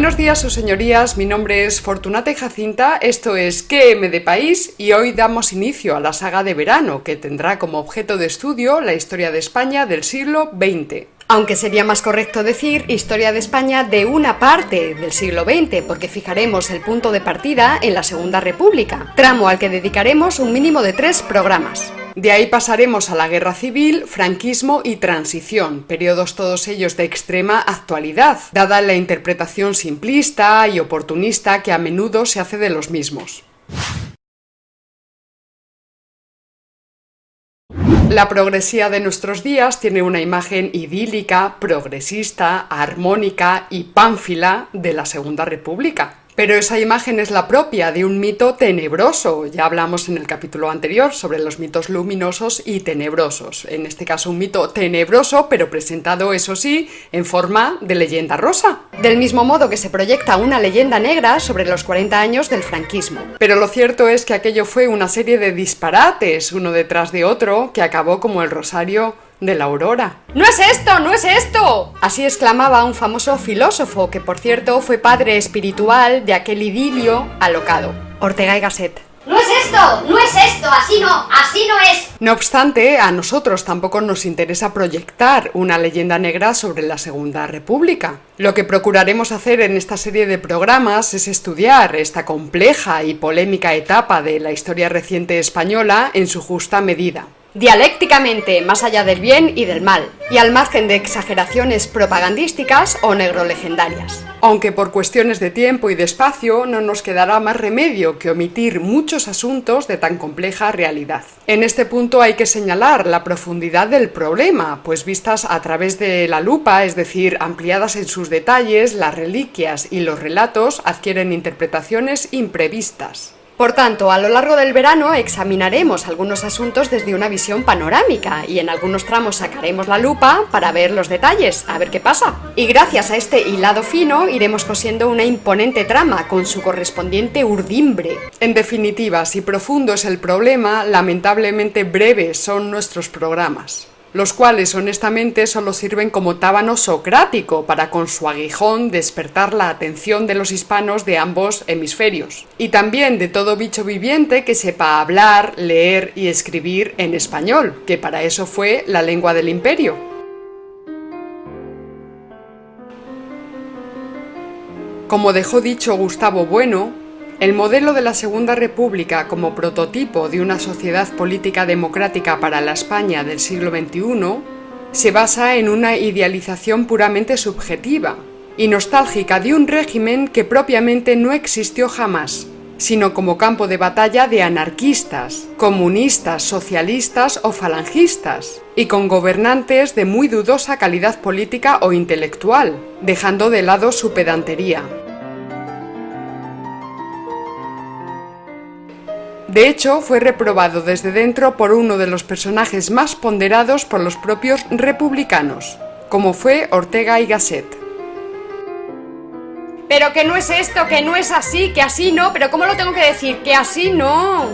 Buenos días, sus señorías. Mi nombre es Fortunata y Jacinta. Esto es QM de País y hoy damos inicio a la saga de verano que tendrá como objeto de estudio la historia de España del siglo XX. Aunque sería más correcto decir historia de España de una parte del siglo XX, porque fijaremos el punto de partida en la Segunda República, tramo al que dedicaremos un mínimo de tres programas. De ahí pasaremos a la guerra civil, franquismo y transición, periodos todos ellos de extrema actualidad, dada la interpretación simplista y oportunista que a menudo se hace de los mismos. La progresía de nuestros días tiene una imagen idílica, progresista, armónica y pánfila de la Segunda República. Pero esa imagen es la propia de un mito tenebroso. Ya hablamos en el capítulo anterior sobre los mitos luminosos y tenebrosos. En este caso un mito tenebroso, pero presentado, eso sí, en forma de leyenda rosa. Del mismo modo que se proyecta una leyenda negra sobre los 40 años del franquismo. Pero lo cierto es que aquello fue una serie de disparates, uno detrás de otro, que acabó como el rosario de la aurora. ¡No es esto! ¡No es esto! Así exclamaba un famoso filósofo que por cierto fue padre espiritual de aquel idilio alocado, Ortega y Gasset. ¡No es esto! ¡No es esto! ¡Así no! ¡Así no es! No obstante, a nosotros tampoco nos interesa proyectar una leyenda negra sobre la Segunda República. Lo que procuraremos hacer en esta serie de programas es estudiar esta compleja y polémica etapa de la historia reciente española en su justa medida dialécticamente más allá del bien y del mal, y al margen de exageraciones propagandísticas o negrolegendarias. Aunque por cuestiones de tiempo y de espacio no nos quedará más remedio que omitir muchos asuntos de tan compleja realidad. En este punto hay que señalar la profundidad del problema, pues vistas a través de la lupa, es decir, ampliadas en sus detalles, las reliquias y los relatos adquieren interpretaciones imprevistas. Por tanto, a lo largo del verano examinaremos algunos asuntos desde una visión panorámica y en algunos tramos sacaremos la lupa para ver los detalles, a ver qué pasa. Y gracias a este hilado fino iremos cosiendo una imponente trama con su correspondiente urdimbre. En definitiva, si profundo es el problema, lamentablemente breves son nuestros programas los cuales honestamente solo sirven como tábano socrático para con su aguijón despertar la atención de los hispanos de ambos hemisferios, y también de todo bicho viviente que sepa hablar, leer y escribir en español, que para eso fue la lengua del imperio. Como dejó dicho Gustavo Bueno, el modelo de la Segunda República como prototipo de una sociedad política democrática para la España del siglo XXI se basa en una idealización puramente subjetiva y nostálgica de un régimen que propiamente no existió jamás, sino como campo de batalla de anarquistas, comunistas, socialistas o falangistas, y con gobernantes de muy dudosa calidad política o intelectual, dejando de lado su pedantería. De hecho, fue reprobado desde dentro por uno de los personajes más ponderados por los propios republicanos, como fue Ortega y Gasset. Pero que no es esto, que no es así, que así no, pero ¿cómo lo tengo que decir? Que así no.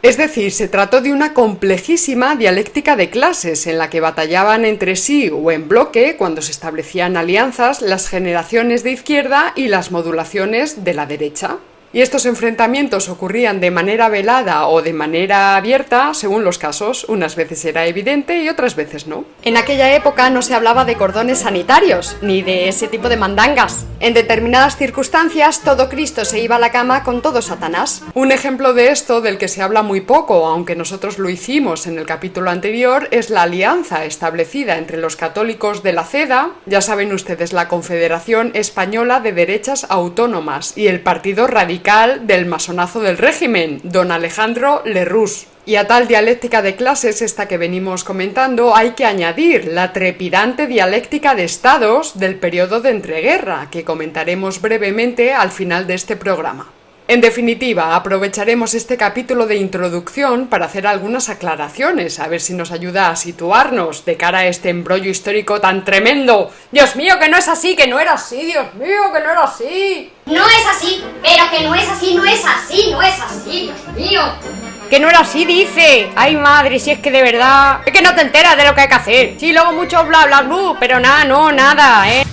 Es decir, se trató de una complejísima dialéctica de clases en la que batallaban entre sí o en bloque, cuando se establecían alianzas, las generaciones de izquierda y las modulaciones de la derecha y estos enfrentamientos ocurrían de manera velada o de manera abierta, según los casos. Unas veces era evidente y otras veces no. En aquella época no se hablaba de cordones sanitarios, ni de ese tipo de mandangas. En determinadas circunstancias, todo Cristo se iba a la cama con todo Satanás. Un ejemplo de esto, del que se habla muy poco, aunque nosotros lo hicimos en el capítulo anterior, es la alianza establecida entre los católicos de la CEDA, ya saben ustedes, la Confederación Española de Derechas Autónomas, y el Partido Radical del masonazo del régimen, don Alejandro Lerroux. Y a tal dialéctica de clases, esta que venimos comentando, hay que añadir la trepidante dialéctica de estados del periodo de entreguerra, que comentaremos brevemente al final de este programa. En definitiva, aprovecharemos este capítulo de introducción para hacer algunas aclaraciones, a ver si nos ayuda a situarnos de cara a este embrollo histórico tan tremendo. Dios mío, que no es así, que no era así, Dios mío, que no era así. No es así, pero que no es así, no es así, no es así, Dios mío. Que no era así, dice. Ay, madre, si es que de verdad. Es que no te enteras de lo que hay que hacer. Sí, luego mucho bla bla bla, pero nada, no, nada, eh.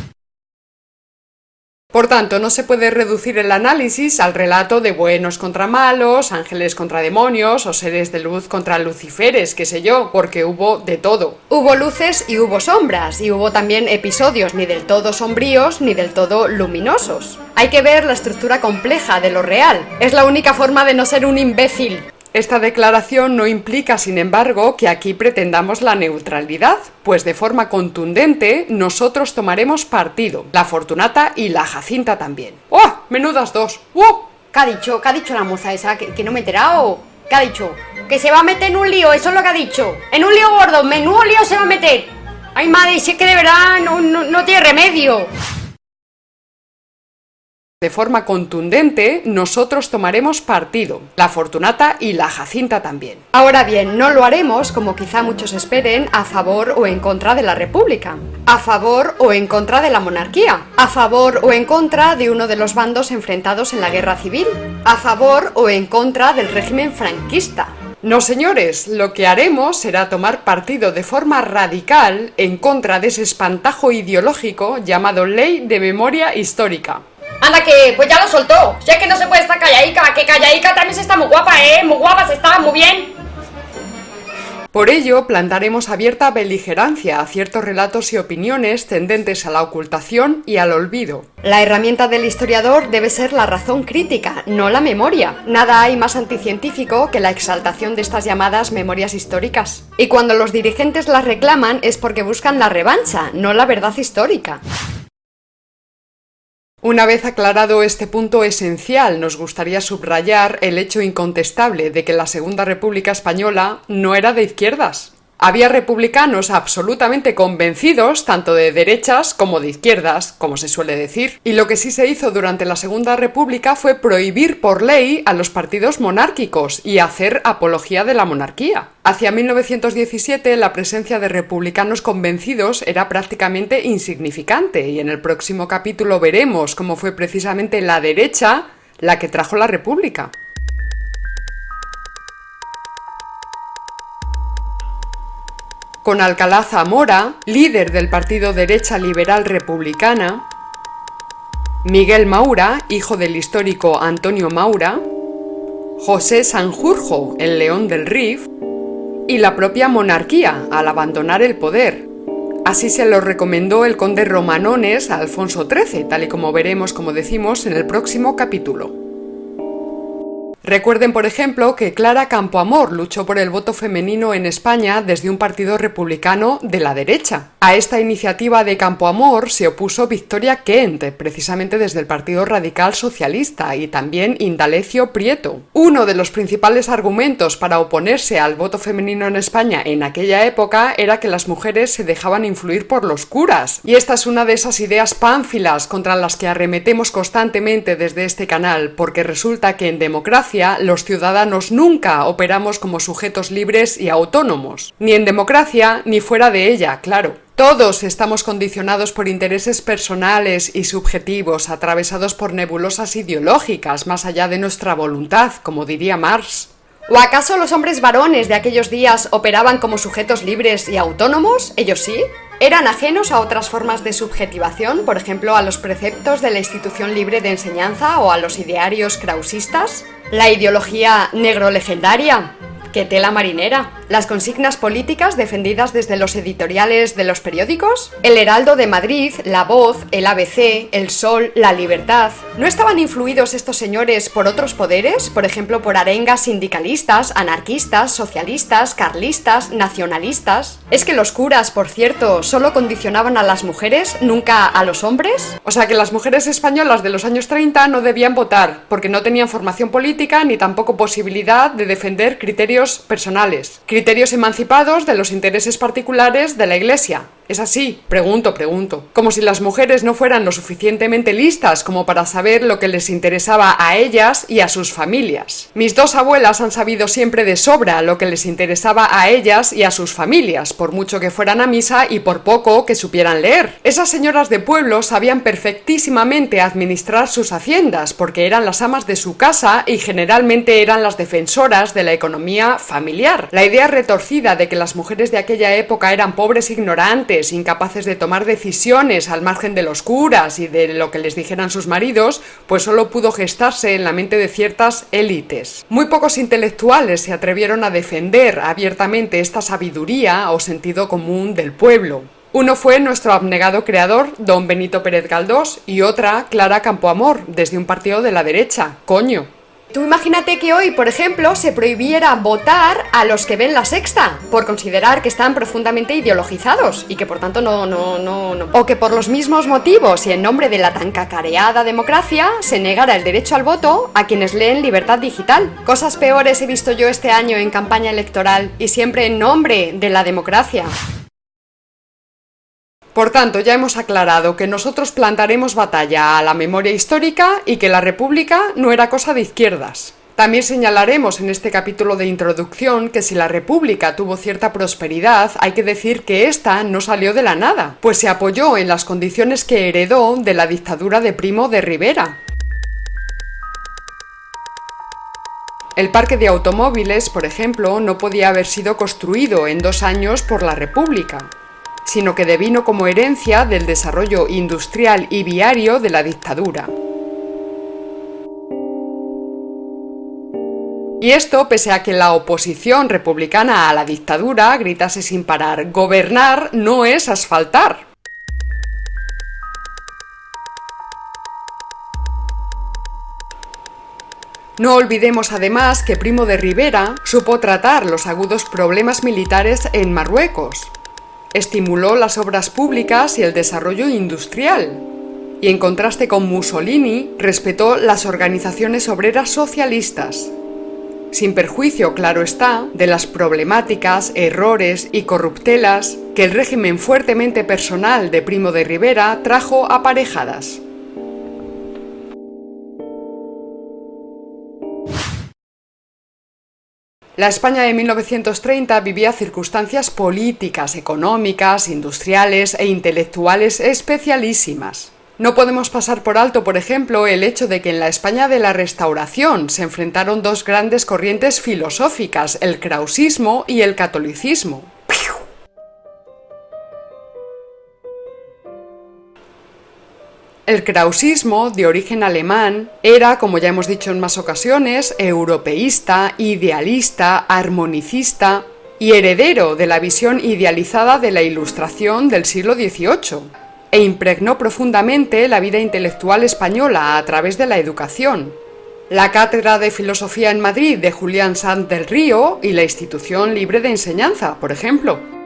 Por tanto, no se puede reducir el análisis al relato de buenos contra malos, ángeles contra demonios o seres de luz contra luciferes, qué sé yo, porque hubo de todo. Hubo luces y hubo sombras, y hubo también episodios ni del todo sombríos ni del todo luminosos. Hay que ver la estructura compleja de lo real. Es la única forma de no ser un imbécil. Esta declaración no implica, sin embargo, que aquí pretendamos la neutralidad, pues de forma contundente nosotros tomaremos partido, la Fortunata y la Jacinta también. ¡Oh! Menudas dos. ¡Oh! ¿Qué ha dicho? ¿Qué ha dicho la moza esa? ¿Que, no me he enterado? ¿Qué ha dicho? Que se va a meter en un lío, eso es lo que ha dicho. En un lío gordo, menudo lío se va a meter. Ay, madre, si es que de verdad no, no tiene remedio de forma contundente, nosotros tomaremos partido, la Fortunata y la Jacinta también. Ahora bien, no lo haremos, como quizá muchos esperen, a favor o en contra de la República, a favor o en contra de la monarquía, a favor o en contra de uno de los bandos enfrentados en la guerra civil, a favor o en contra del régimen franquista, no, señores, lo que haremos será tomar partido de forma radical en contra de ese espantajo ideológico llamado Ley de Memoria Histórica. Anda que, pues ya lo soltó. Si es que no se puede estar calladica, que calladica también se está muy guapa, ¿eh? Muy guapa, se está muy bien. Por ello, plantaremos abierta beligerancia a ciertos relatos y opiniones tendentes a la ocultación y al olvido. La herramienta del historiador debe ser la razón crítica, no la memoria. Nada hay más anticientífico que la exaltación de estas llamadas memorias históricas. Y cuando los dirigentes las reclaman es porque buscan la revancha, no la verdad histórica. Una vez aclarado este punto esencial, nos gustaría subrayar el hecho incontestable de que la Segunda República Española no era de izquierdas. Había republicanos absolutamente convencidos, tanto de derechas como de izquierdas, como se suele decir, y lo que sí se hizo durante la Segunda República fue prohibir por ley a los partidos monárquicos y hacer apología de la monarquía. Hacia 1917 la presencia de republicanos convencidos era prácticamente insignificante y en el próximo capítulo veremos cómo fue precisamente la derecha la que trajo la República. Con Alcalá Zamora, líder del partido Derecha Liberal Republicana, Miguel Maura, hijo del histórico Antonio Maura, José Sanjurjo, el león del Rif, y la propia monarquía al abandonar el poder. Así se lo recomendó el conde Romanones a Alfonso XIII, tal y como veremos, como decimos, en el próximo capítulo. Recuerden, por ejemplo, que Clara Campoamor luchó por el voto femenino en España desde un partido republicano de la derecha. A esta iniciativa de Campoamor se opuso Victoria Kent, precisamente desde el Partido Radical Socialista, y también Indalecio Prieto. Uno de los principales argumentos para oponerse al voto femenino en España en aquella época era que las mujeres se dejaban influir por los curas. Y esta es una de esas ideas pánfilas contra las que arremetemos constantemente desde este canal, porque resulta que en democracia los ciudadanos nunca operamos como sujetos libres y autónomos, ni en democracia ni fuera de ella, claro. Todos estamos condicionados por intereses personales y subjetivos, atravesados por nebulosas ideológicas más allá de nuestra voluntad, como diría Marx. ¿O acaso los hombres varones de aquellos días operaban como sujetos libres y autónomos? ¿Ellos sí? ¿Eran ajenos a otras formas de subjetivación, por ejemplo a los preceptos de la institución libre de enseñanza o a los idearios krausistas? ¿La ideología negro legendaria? ¿Qué tela marinera? ¿Las consignas políticas defendidas desde los editoriales de los periódicos? El Heraldo de Madrid, La Voz, el ABC, El Sol, La Libertad. ¿No estaban influidos estos señores por otros poderes? Por ejemplo, por arengas sindicalistas, anarquistas, socialistas, carlistas, nacionalistas. ¿Es que los curas, por cierto, solo condicionaban a las mujeres, nunca a los hombres? O sea que las mujeres españolas de los años 30 no debían votar, porque no tenían formación política ni tampoco posibilidad de defender criterios personales criterios emancipados de los intereses particulares de la Iglesia. Es así, pregunto, pregunto. Como si las mujeres no fueran lo suficientemente listas como para saber lo que les interesaba a ellas y a sus familias. Mis dos abuelas han sabido siempre de sobra lo que les interesaba a ellas y a sus familias, por mucho que fueran a misa y por poco que supieran leer. Esas señoras de pueblo sabían perfectísimamente administrar sus haciendas, porque eran las amas de su casa y generalmente eran las defensoras de la economía familiar. La idea retorcida de que las mujeres de aquella época eran pobres ignorantes, incapaces de tomar decisiones al margen de los curas y de lo que les dijeran sus maridos, pues solo pudo gestarse en la mente de ciertas élites. Muy pocos intelectuales se atrevieron a defender abiertamente esta sabiduría o sentido común del pueblo. Uno fue nuestro abnegado creador, don Benito Pérez Galdós, y otra, Clara Campoamor, desde un partido de la derecha. Coño. Tú imagínate que hoy, por ejemplo, se prohibiera votar a los que ven la sexta, por considerar que están profundamente ideologizados y que por tanto no, no, no, no. O que por los mismos motivos y en nombre de la tan cacareada democracia se negara el derecho al voto a quienes leen libertad digital. Cosas peores he visto yo este año en campaña electoral y siempre en nombre de la democracia. Por tanto, ya hemos aclarado que nosotros plantaremos batalla a la memoria histórica y que la República no era cosa de izquierdas. También señalaremos en este capítulo de introducción que si la República tuvo cierta prosperidad, hay que decir que ésta no salió de la nada, pues se apoyó en las condiciones que heredó de la dictadura de Primo de Rivera. El parque de automóviles, por ejemplo, no podía haber sido construido en dos años por la República, sino que devino como herencia del desarrollo industrial y viario de la dictadura. Y esto pese a que la oposición republicana a la dictadura gritase sin parar, gobernar no es asfaltar. No olvidemos además que Primo de Rivera supo tratar los agudos problemas militares en Marruecos, estimuló las obras públicas y el desarrollo industrial, y en contraste con Mussolini, respetó las organizaciones obreras socialistas, sin perjuicio, claro está, de las problemáticas, errores y corruptelas que el régimen fuertemente personal de Primo de Rivera trajo aparejadas. La España de 1930 vivía circunstancias políticas, económicas, industriales e intelectuales especialísimas. No podemos pasar por alto, por ejemplo, el hecho de que en la España de la Restauración se enfrentaron dos grandes corrientes filosóficas, el krausismo y el catolicismo. El krausismo, de origen alemán, era, como ya hemos dicho en más ocasiones, europeísta, idealista, armonicista y heredero de la visión idealizada de la Ilustración del siglo XVIII, e impregnó profundamente la vida intelectual española a través de la educación. La Cátedra de Filosofía en Madrid de Julián Sanz del Río y la Institución Libre de Enseñanza, por ejemplo.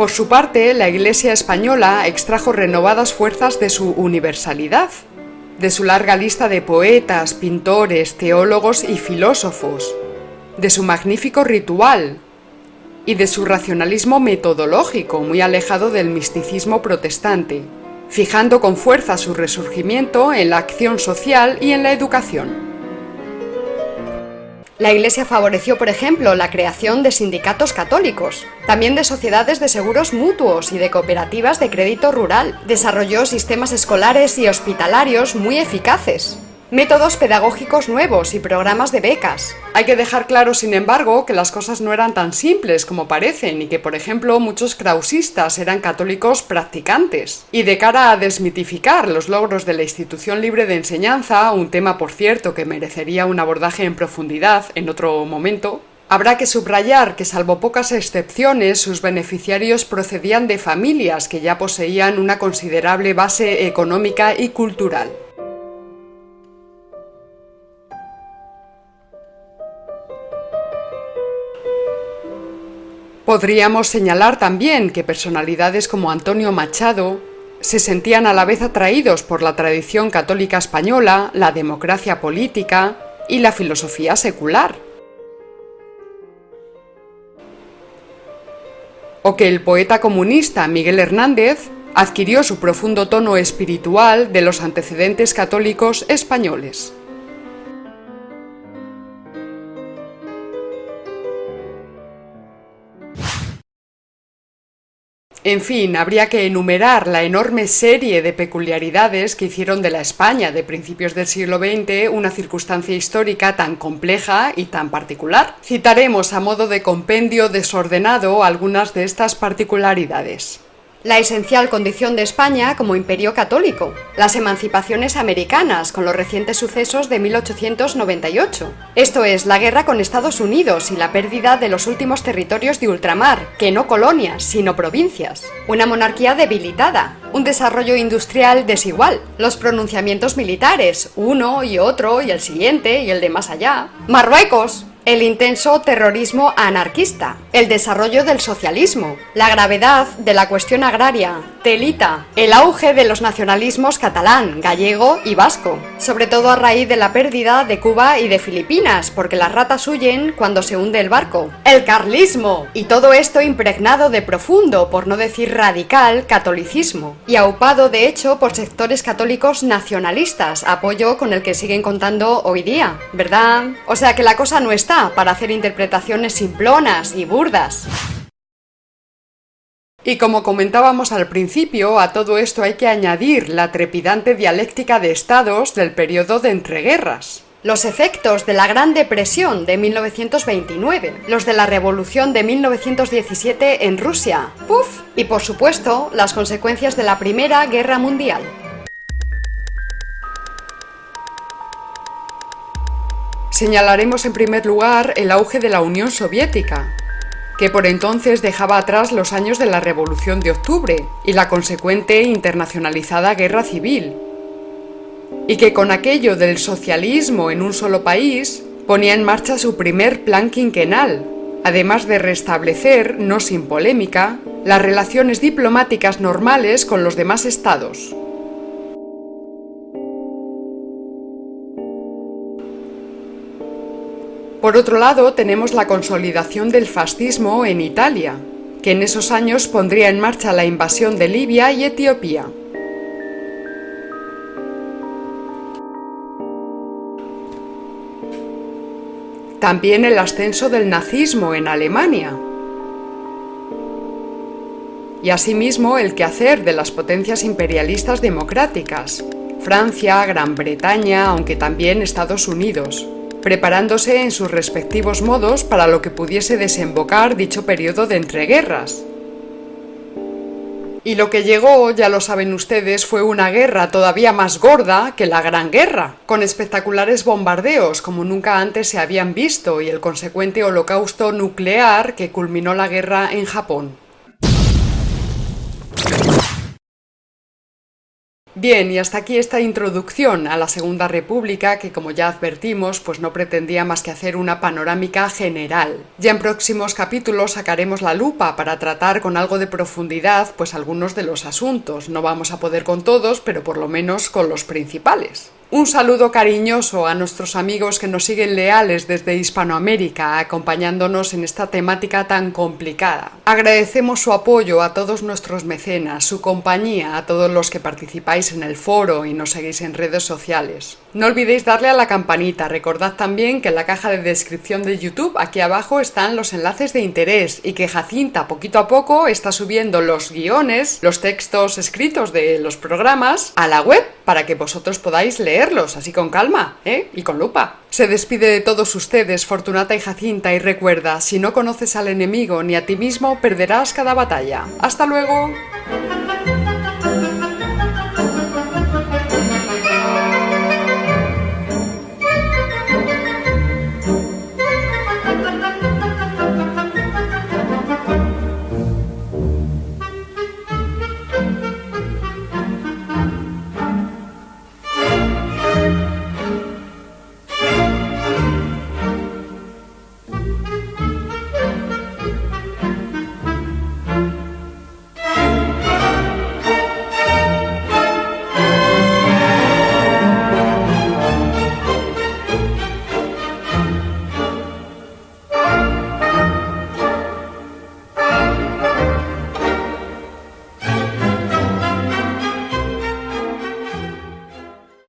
Por su parte, la Iglesia española extrajo renovadas fuerzas de su universalidad, de su larga lista de poetas, pintores, teólogos y filósofos, de su magnífico ritual y de su racionalismo metodológico muy alejado del misticismo protestante, fijando con fuerza su resurgimiento en la acción social y en la educación. La Iglesia favoreció, por ejemplo, la creación de sindicatos católicos, también de sociedades de seguros mutuos y de cooperativas de crédito rural. Desarrolló sistemas escolares y hospitalarios muy eficaces métodos pedagógicos nuevos y programas de becas. Hay que dejar claro, sin embargo, que las cosas no eran tan simples como parecen y que, por ejemplo, muchos krausistas eran católicos practicantes. Y de cara a desmitificar los logros de la institución libre de enseñanza, un tema, por cierto, que merecería un abordaje en profundidad en otro momento, Habrá que subrayar que, salvo pocas excepciones, sus beneficiarios procedían de familias que ya poseían una considerable base económica y cultural. Podríamos señalar también que personalidades como Antonio Machado se sentían a la vez atraídos por la tradición católica española, la democracia política y la filosofía secular. O que el poeta comunista Miguel Hernández adquirió su profundo tono espiritual de los antecedentes católicos españoles. En fin, habría que enumerar la enorme serie de peculiaridades que hicieron de la España de principios del siglo XX una circunstancia histórica tan compleja y tan particular. Citaremos a modo de compendio desordenado algunas de estas particularidades la esencial condición de España como imperio católico, las emancipaciones americanas con los recientes sucesos de 1898, esto es, la guerra con Estados Unidos y la pérdida de los últimos territorios de ultramar, que no colonias, sino provincias, una monarquía debilitada, un desarrollo industrial desigual, los pronunciamientos militares, uno y otro y el siguiente y el de más allá, Marruecos, el intenso terrorismo anarquista, el desarrollo del socialismo, la gravedad de la cuestión agraria, telita, el auge de los nacionalismos catalán, gallego y vasco, sobre todo a raíz de la pérdida de Cuba y de Filipinas, porque las ratas huyen cuando se hunde el barco, el carlismo, y todo esto impregnado de profundo, por no decir radical, catolicismo, y aupado de hecho por sectores católicos nacionalistas, apoyo con el que siguen contando hoy día, ¿verdad? O sea que la cosa no está para hacer interpretaciones simplonas y burdas. Y como comentábamos al principio, a todo esto hay que añadir la trepidante dialéctica de estados del periodo de entreguerras. Los efectos de la Gran Depresión de 1929, los de la Revolución de 1917 en Rusia, ¡puf! Y por supuesto, las consecuencias de la Primera Guerra Mundial. Señalaremos en primer lugar el auge de la Unión Soviética, que por entonces dejaba atrás los años de la Revolución de Octubre y la consecuente internacionalizada guerra civil, y que con aquello del socialismo en un solo país ponía en marcha su primer plan quinquenal, además de restablecer, no sin polémica, las relaciones diplomáticas normales con los demás estados. Por otro lado, tenemos la consolidación del fascismo en Italia, que en esos años pondría en marcha la invasión de Libia y Etiopía. También el ascenso del nazismo en Alemania. Y asimismo el quehacer de las potencias imperialistas democráticas, Francia, Gran Bretaña, aunque también Estados Unidos preparándose en sus respectivos modos para lo que pudiese desembocar dicho periodo de entreguerras. Y lo que llegó, ya lo saben ustedes, fue una guerra todavía más gorda que la Gran Guerra, con espectaculares bombardeos como nunca antes se habían visto y el consecuente holocausto nuclear que culminó la guerra en Japón. Bien, y hasta aquí esta introducción a la Segunda República que como ya advertimos pues no pretendía más que hacer una panorámica general. Ya en próximos capítulos sacaremos la lupa para tratar con algo de profundidad pues algunos de los asuntos. No vamos a poder con todos, pero por lo menos con los principales. Un saludo cariñoso a nuestros amigos que nos siguen leales desde Hispanoamérica, acompañándonos en esta temática tan complicada. Agradecemos su apoyo a todos nuestros mecenas, su compañía a todos los que participáis en el foro y nos seguís en redes sociales. No olvidéis darle a la campanita, recordad también que en la caja de descripción de YouTube aquí abajo están los enlaces de interés y que Jacinta poquito a poco está subiendo los guiones, los textos escritos de los programas a la web para que vosotros podáis leer así con calma, ¿eh? Y con lupa. Se despide de todos ustedes, Fortunata y Jacinta, y recuerda, si no conoces al enemigo ni a ti mismo, perderás cada batalla. ¡Hasta luego!